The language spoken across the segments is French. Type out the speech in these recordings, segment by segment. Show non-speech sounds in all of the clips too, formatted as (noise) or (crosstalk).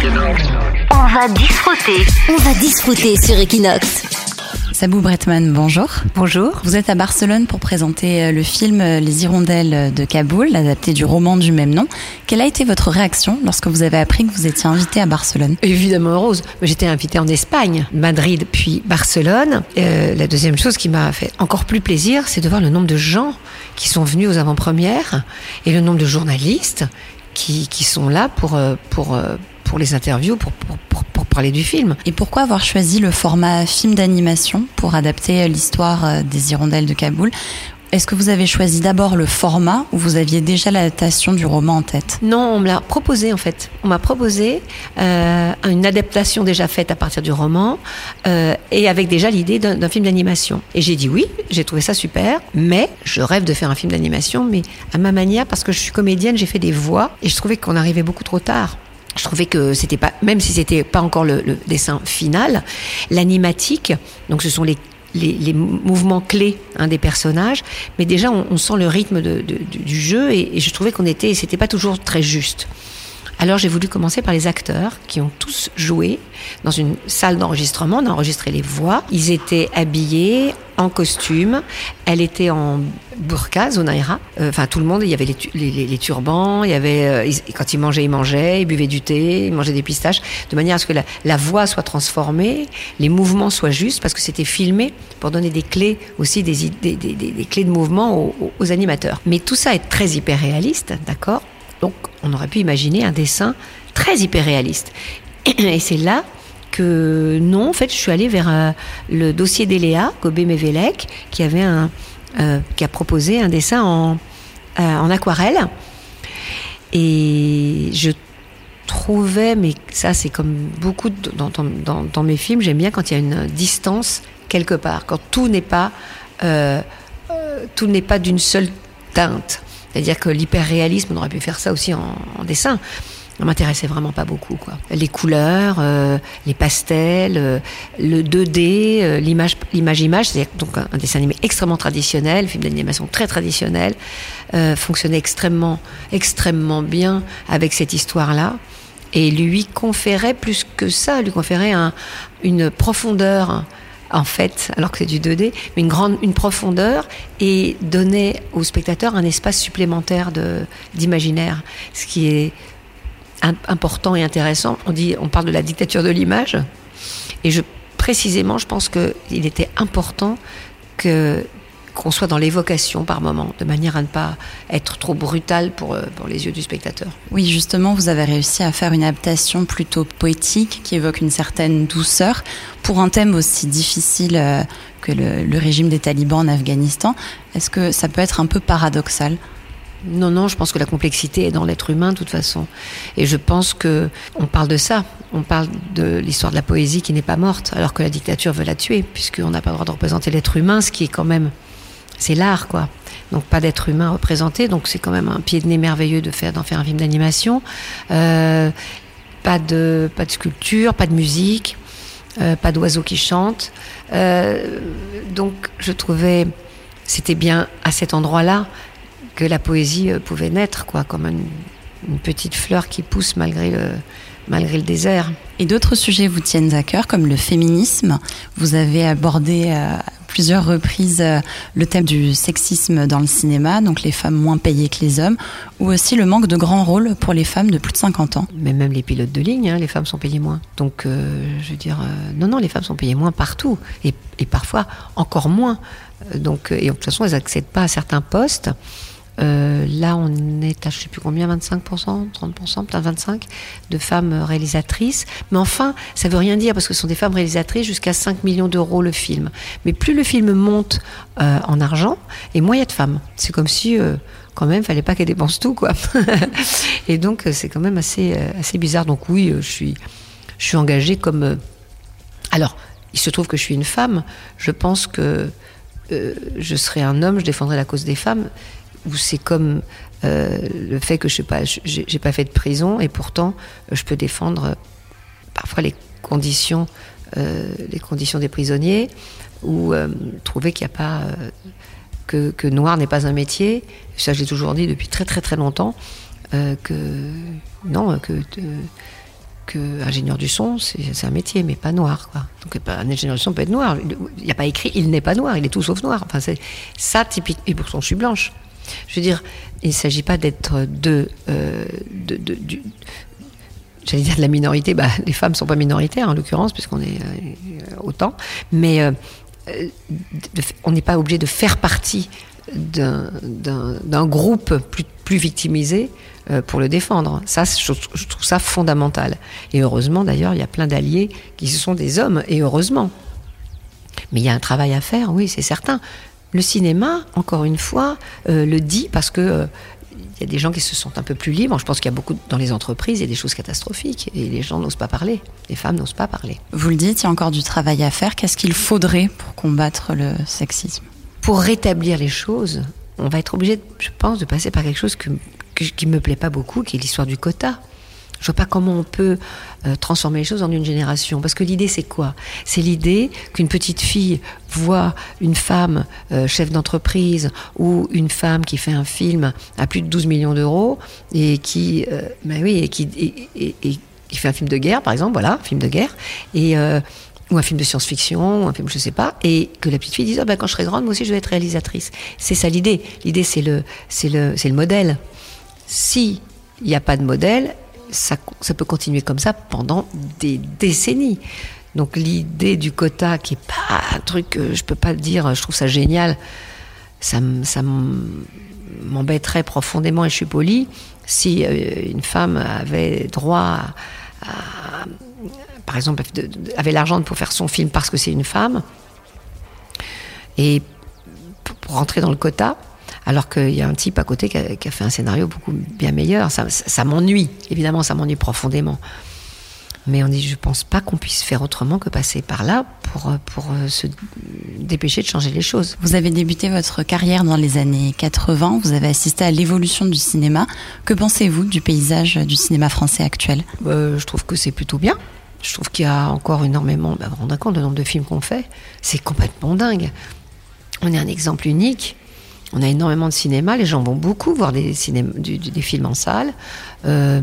On va disfruter. On va disfruter sur Equinox. Sabou Bretman, bonjour. Bonjour. Vous êtes à Barcelone pour présenter euh, le film euh, Les Hirondelles de Kaboul, adapté du roman du même nom. Quelle a été votre réaction lorsque vous avez appris que vous étiez invité à Barcelone? Évidemment heureuse. J'étais invitée en Espagne, Madrid puis Barcelone. Euh, la deuxième chose qui m'a fait encore plus plaisir, c'est de voir le nombre de gens qui sont venus aux avant-premières et le nombre de journalistes qui, qui sont là pour, pour, pour les interviews, pour, pour, pour, pour parler du film. Et pourquoi avoir choisi le format film d'animation pour adapter l'histoire euh, des Hirondelles de Kaboul? Est-ce que vous avez choisi d'abord le format ou vous aviez déjà l'adaptation du roman en tête? Non, on me l'a proposé en fait. On m'a proposé euh, une adaptation déjà faite à partir du roman euh, et avec déjà l'idée d'un film d'animation. Et j'ai dit oui, j'ai trouvé ça super, mais je rêve de faire un film d'animation, mais à ma manière parce que je suis comédienne, j'ai fait des voix et je trouvais qu'on arrivait beaucoup trop tard. Je trouvais que c'était pas, même si c'était pas encore le, dessin final, l'animatique, donc ce sont les les, mouvements clés hein, des personnages, mais déjà on, sent le rythme de, du jeu et, et je trouvais qu'on était, c'était pas toujours très juste. Alors j'ai voulu commencer par les acteurs qui ont tous joué dans une salle d'enregistrement, enregistré les voix. Ils étaient habillés en costume, elle était en burqa, Zonaira. Euh, Enfin tout le monde, il y avait les, tu- les, les- les turbans, il y avait euh, quand ils mangeaient, ils mangeaient, ils buvaient du thé, ils mangeaient des pistaches, de manière à ce que la, voix soit transformée, les mouvements soient justes, parce que c'était filmé pour donner des clés aussi, des, clés de mouvement aux animateurs. Mais tout ça est très hyper réaliste, d'accord? Donc on aurait pu imaginer un dessin très hyper réaliste. (clears throat) Et c'est là que non, en fait, je suis allée vers euh, le dossier d'Eléa, Gobé Mevelec, euh, qui a proposé un dessin en, euh, en aquarelle. Et je trouvais, mais ça c'est comme beaucoup dans, mes films, j'aime bien quand il y a une distance quelque part, quand tout n'est pas d'une seule teinte. C'est-à-dire que l'hyperréalisme, on aurait pu faire ça aussi en, en dessin. Ça m'intéressait vraiment pas beaucoup, quoi. Les couleurs, euh, les pastels, euh, le 2D, euh, l'image, l'image image, c'est donc un, un dessin animé extrêmement traditionnel, film d'animation très traditionnel, fonctionnait extrêmement, extrêmement bien avec cette histoire-là et lui conférait plus que ça, lui conférait un, une profondeur en fait, alors que c'est du 2D, mais une profondeur et donnait au spectateur un espace supplémentaire d'imaginaire, ce qui est im- important et intéressant. On dit, on parle de la dictature de l'image, et je précisément, je pense que il était important que qu'on soit dans l'évocation par moment, de manière à ne pas être trop brutal pour, euh, pour les yeux du spectateur. Oui, justement, vous avez réussi à faire une adaptation plutôt poétique qui évoque une certaine douceur pour un thème aussi difficile euh, que le, le régime des talibans en Afghanistan. Est-ce que ça peut être un peu paradoxal? Non, non, je pense que la complexité est dans l'être humain de toute façon. Et je pense que on parle de ça. On parle de l'histoire de la poésie qui n'est pas morte, alors que la dictature veut la tuer, puisqu'on n'a pas le droit de représenter l'être humain, ce qui est quand même, c'est l'art, quoi. Donc pas d'être humain représenté, donc c'est quand même un pied de nez merveilleux de faire d'en faire un film d'animation. Euh, pas de sculpture, pas de musique, euh, pas d'oiseaux qui chantent. Euh, donc je trouvais c'était bien à cet endroit-là que la poésie pouvait naître, quoi, comme une petite fleur qui pousse malgré le, malgré le désert. Et d'autres sujets vous tiennent à cœur, comme le féminisme. Vous avez abordé à plusieurs reprises euh, le thème du sexisme dans le cinéma, donc les femmes moins payées que les hommes, ou aussi le manque de grands rôles pour les femmes de plus de 50 ans. Mais même les pilotes de ligne, hein, les femmes sont payées moins. Donc, euh, je veux dire, euh, non, non, les femmes sont payées moins partout, et, et parfois encore moins. Euh, Donc, euh, et de toute façon, elles n'accèdent pas à certains postes. Euh, là, on est à je sais plus combien, 25%, 30%, peut-être 25 de femmes réalisatrices. Mais enfin, ça veut rien dire parce que ce sont des femmes réalisatrices jusqu'à 5 millions d'euros le film. Mais plus le film monte euh, en argent, et moins il y a de femmes. C'est comme si, euh, quand même, fallait pas qu'elles dépensent tout, quoi. (laughs) et donc, c'est quand même assez, assez bizarre. Donc oui, je suis, je suis engagée comme. Alors, il se trouve que je suis une femme. Je pense que je serais un homme, je défendrais la cause des femmes. Ou c'est comme euh, le fait que je sais pas, j'ai pas fait de prison et pourtant euh, je peux défendre euh, parfois les conditions, les conditions des prisonniers ou trouver qu'il n'y a pas que, noir n'est pas un métier. Ça, je l'ai toujours dit depuis très très très longtemps. que non, que ingénieur du son, c'est un métier, mais pas noir. Donc un ingénieur du son peut être noir. Il n'y a pas écrit il n'est pas noir, il est tout sauf noir. Enfin, ça typique. Et pourtant, je suis blanche. Je veux dire, il ne s'agit pas d'être de, euh, j'allais dire de la minorité. Bah, les femmes sont pas minoritaires en l'occurrence puisqu'on est euh, autant, mais euh, on n'est pas obligé de faire partie d'un groupe plus, victimisé pour le défendre. Ça, je, trouve ça fondamental. Et heureusement, d'ailleurs, il y a plein d'alliés qui sont des hommes, et heureusement. Mais il y a un travail à faire, oui, c'est certain. Le cinéma, encore une fois, euh, le dit parce que euh, il y a des gens qui se sentent un peu plus libres. Je pense qu'il y a beaucoup dans les entreprises, il y a des choses catastrophiques et les gens n'osent pas parler. Les femmes n'osent pas parler. Vous le dites, il y a encore du travail à faire. Qu'est-ce qu'il faudrait pour combattre le sexisme? Pour rétablir les choses, on va être obligé, je pense, de passer par quelque chose que qui me plaît pas beaucoup, qui est l'histoire du quota. Je vois pas comment on peut euh, transformer les choses en une génération. Parce que l'idée, c'est quoi? C'est l'idée qu'une petite fille voit une femme euh, chef d'entreprise ou une femme qui fait un film à plus de 12 millions d'euros et qui, euh, ben oui, et qui, fait un film de guerre, par exemple, voilà, film de guerre, et ou un film de science-fiction, un film, je sais pas, et que la petite fille dise, ah ben, quand je serai grande, moi aussi, je vais être réalisatrice. C'est ça l'idée. L'idée, c'est le, c'est le, c'est le modèle. Si il n'y a pas de modèle, ça, peut continuer comme ça pendant des décennies. Donc l'idée du quota, qui est pas un truc que je peux pas dire, je trouve ça génial, ça, m'embêterait profondément, et je suis polie, si euh, une femme avait droit à, par exemple, avait l'argent pour faire son film parce que c'est une femme, et pour rentrer dans le quota, alors qu'il y a un type à côté qui a, fait un scénario beaucoup bien meilleur. Ça, m'ennuie, évidemment, ça m'ennuie profondément. Mais on dit, je pense pas qu'on puisse faire autrement que passer par là pour, pour euh, se dépêcher de changer les choses. Vous avez débuté votre carrière dans les années 80, vous avez assisté à l'évolution du cinéma. Que pensez-vous du paysage du cinéma français actuel? Euh, Je trouve que c'est plutôt bien. Je trouve qu'il y a encore énormément. Bah, vous vous rendez compte le nombre de films qu'on fait C'est complètement dingue. On est un exemple unique on a énormément de cinéma, les gens vont beaucoup voir des, films en salle. Euh,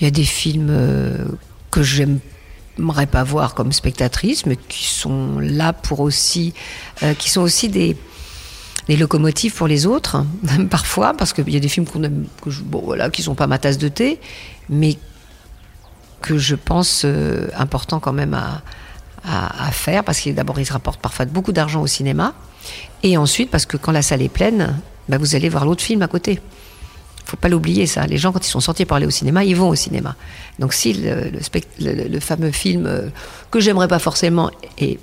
il y a des films euh, que j'aimerais pas voir comme spectatrice, mais qui sont là pour aussi, euh, qui sont aussi des, locomotives pour les autres, (laughs) parfois, parce qu'il y a des films qu'on aime, que bon, voilà, qui sont pas ma tasse de thé, mais que je pense important quand même à, faire, parce que d'abord, ils rapportent parfois beaucoup d'argent au cinéma, et ensuite parce que quand la salle est pleine, bah, vous allez voir l'autre film à côté. Faut pas l'oublier ça. Les gens quand ils sont sortis pour aller au cinéma, ils vont au cinéma. Donc si le, fameux film euh, que j'aimerais pas forcément est,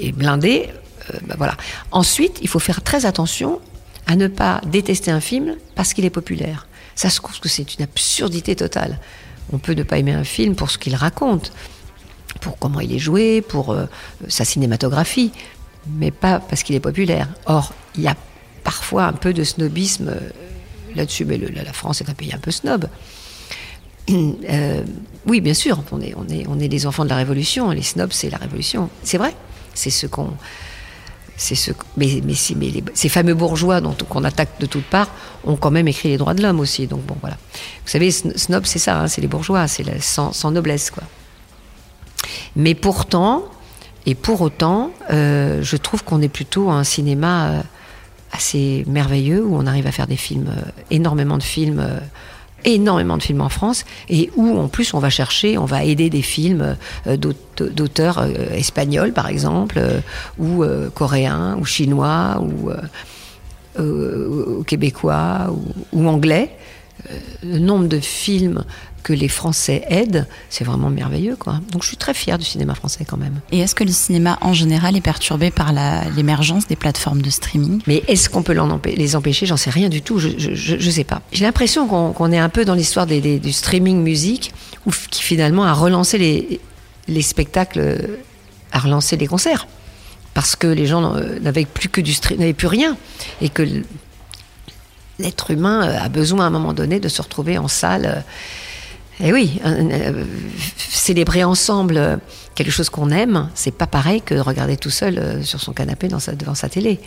est blindé, euh, bah, voilà. Ensuite, il faut faire très attention à ne pas détester un film parce qu'il est populaire. Ça, je trouve que c'est une absurdité totale. On peut ne pas aimer un film pour ce qu'il raconte, pour comment il est joué, pour euh, sa cinématographie, mais pas parce qu'il est populaire. Or, il y a parfois un peu de snobisme euh, là-dessus, mais la France est un pays un peu snob. (clears throat) Euh, oui, bien sûr, on est, des enfants de la Révolution, les snobs, c'est la Révolution. C'est vrai, c'est ce qu'on... C'est ce, mais, mais, mais ces fameux bourgeois dont qu'on attaque de toutes parts ont quand même écrit les droits de l'homme aussi. Donc bon, voilà. Vous savez, snob, c'est ça, hein, c'est les bourgeois, c'est sans, sans noblesse, quoi. Mais pourtant, et pour autant, euh, je trouve qu'on est plutôt un cinéma euh, assez merveilleux où on arrive à faire des films, euh, énormément de films, énormément de films en France, et où en plus on va chercher, on va aider des films d'auteurs espagnols par exemple, ou coréens, ou chinois, ou, québécois, ou, ou anglais. Le nombre de films que les Français aident, c'est vraiment merveilleux. Quoi. Donc je suis très fière du cinéma français quand même. Et est-ce que le cinéma en général est perturbé par l'émergence des plateformes de streaming? Mais est-ce qu'on peut les empêcher? J'en sais rien du tout, je ne sais pas. J'ai l'impression qu'on est un peu dans l'histoire du streaming musique, où, qui finalement a relancé les, les spectacles, a relancé les concerts. Parce que les gens n'avaient plus que du n'avaient plus rien. Et que l'être humain a besoin à un moment donné de se retrouver en salle et eh oui, euh, célébrer ensemble euh, quelque chose qu'on aime, c'est pas pareil que de regarder tout seul euh, sur son canapé devant sa télé.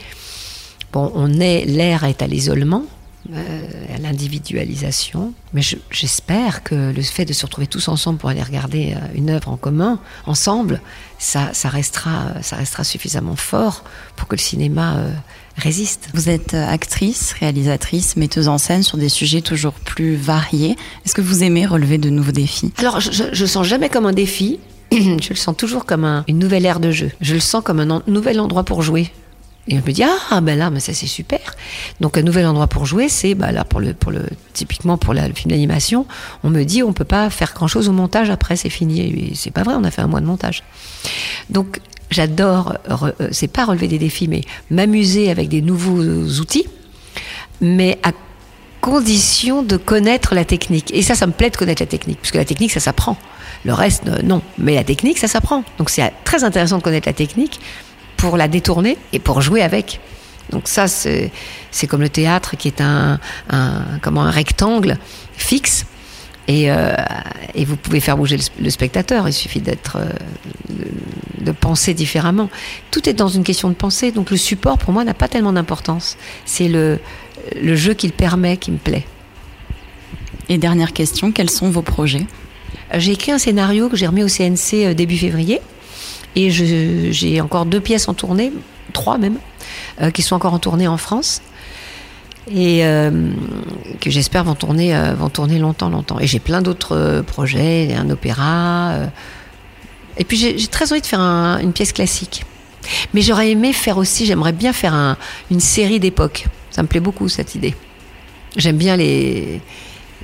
Bon, on est, l'air est à l'isolement, euh, à l'individualisation. Mais j'espère que le fait de se retrouver tous ensemble pour aller regarder euh, une œuvre en commun, ensemble, ça, ça, restera, ça restera suffisamment fort pour que le cinéma euh, résiste. Vous êtes actrice, réalisatrice, metteuse en scène sur des sujets toujours plus variés. Est-ce que vous aimez relever de nouveaux défis? Alors, je, je, sens jamais comme un défi. (clears throat) je le sens toujours comme un, une nouvelle ère de jeu. Je le sens comme un nouvel endroit pour jouer. Et on me dit ah ben là mais ça c'est super. Donc un nouvel endroit pour jouer c'est bah là pour le pour le typiquement pour la, le film d'animation on me dit on peut pas faire grand chose au montage après c'est fini et c'est pas vrai on a fait un mois de montage. Donc j'adore euh, c'est pas relever des défis mais m'amuser avec des nouveaux outils mais à condition de connaître la technique. Et ça, ça me plaît de connaître la technique, puisque la technique, ça s'apprend. Le reste, non. Mais la technique, ça s'apprend. Donc c'est très intéressant de connaître la technique pour la détourner et pour jouer avec. Donc ça, c'est comme le théâtre qui est un, un, comment, un rectangle fixe. Et, euh, et, vous pouvez faire bouger le, spectateur. Il suffit d'être, euh, de, de, penser différemment. Tout est dans une question de pensée. Donc le support, pour moi, n'a pas tellement d'importance. C'est le, le jeu qu'il permet qui me plaît. Et dernière question, quels sont vos projets? J'ai écrit un scénario que j'ai remis au CNC euh, début février. Et j'ai encore deux pièces en tournée, trois même, euh, qui sont encore en tournée en France. Et euh, que j'espère vont tourner, euh, vont tourner longtemps, longtemps. Et j'ai plein d'autres euh, projets, un opéra. Et puis j'ai très envie de faire un, une pièce classique. Mais j'aurais aimé faire aussi, j'aimerais bien faire un, une série d'époque. Ça me plaît beaucoup cette idée. J'aime bien les,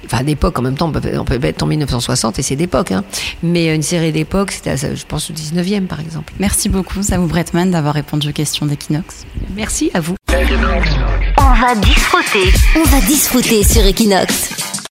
enfin d'époque en même temps, on peut, on peut être en 1960 et c'est d'époque, hein. mais une série d'époque, c'était, je pense, au 19e par exemple. Merci beaucoup, Savou Bretman, d'avoir répondu aux questions d'Equinox. Merci à vous. On va disfruter. On va disfruter sur Equinox.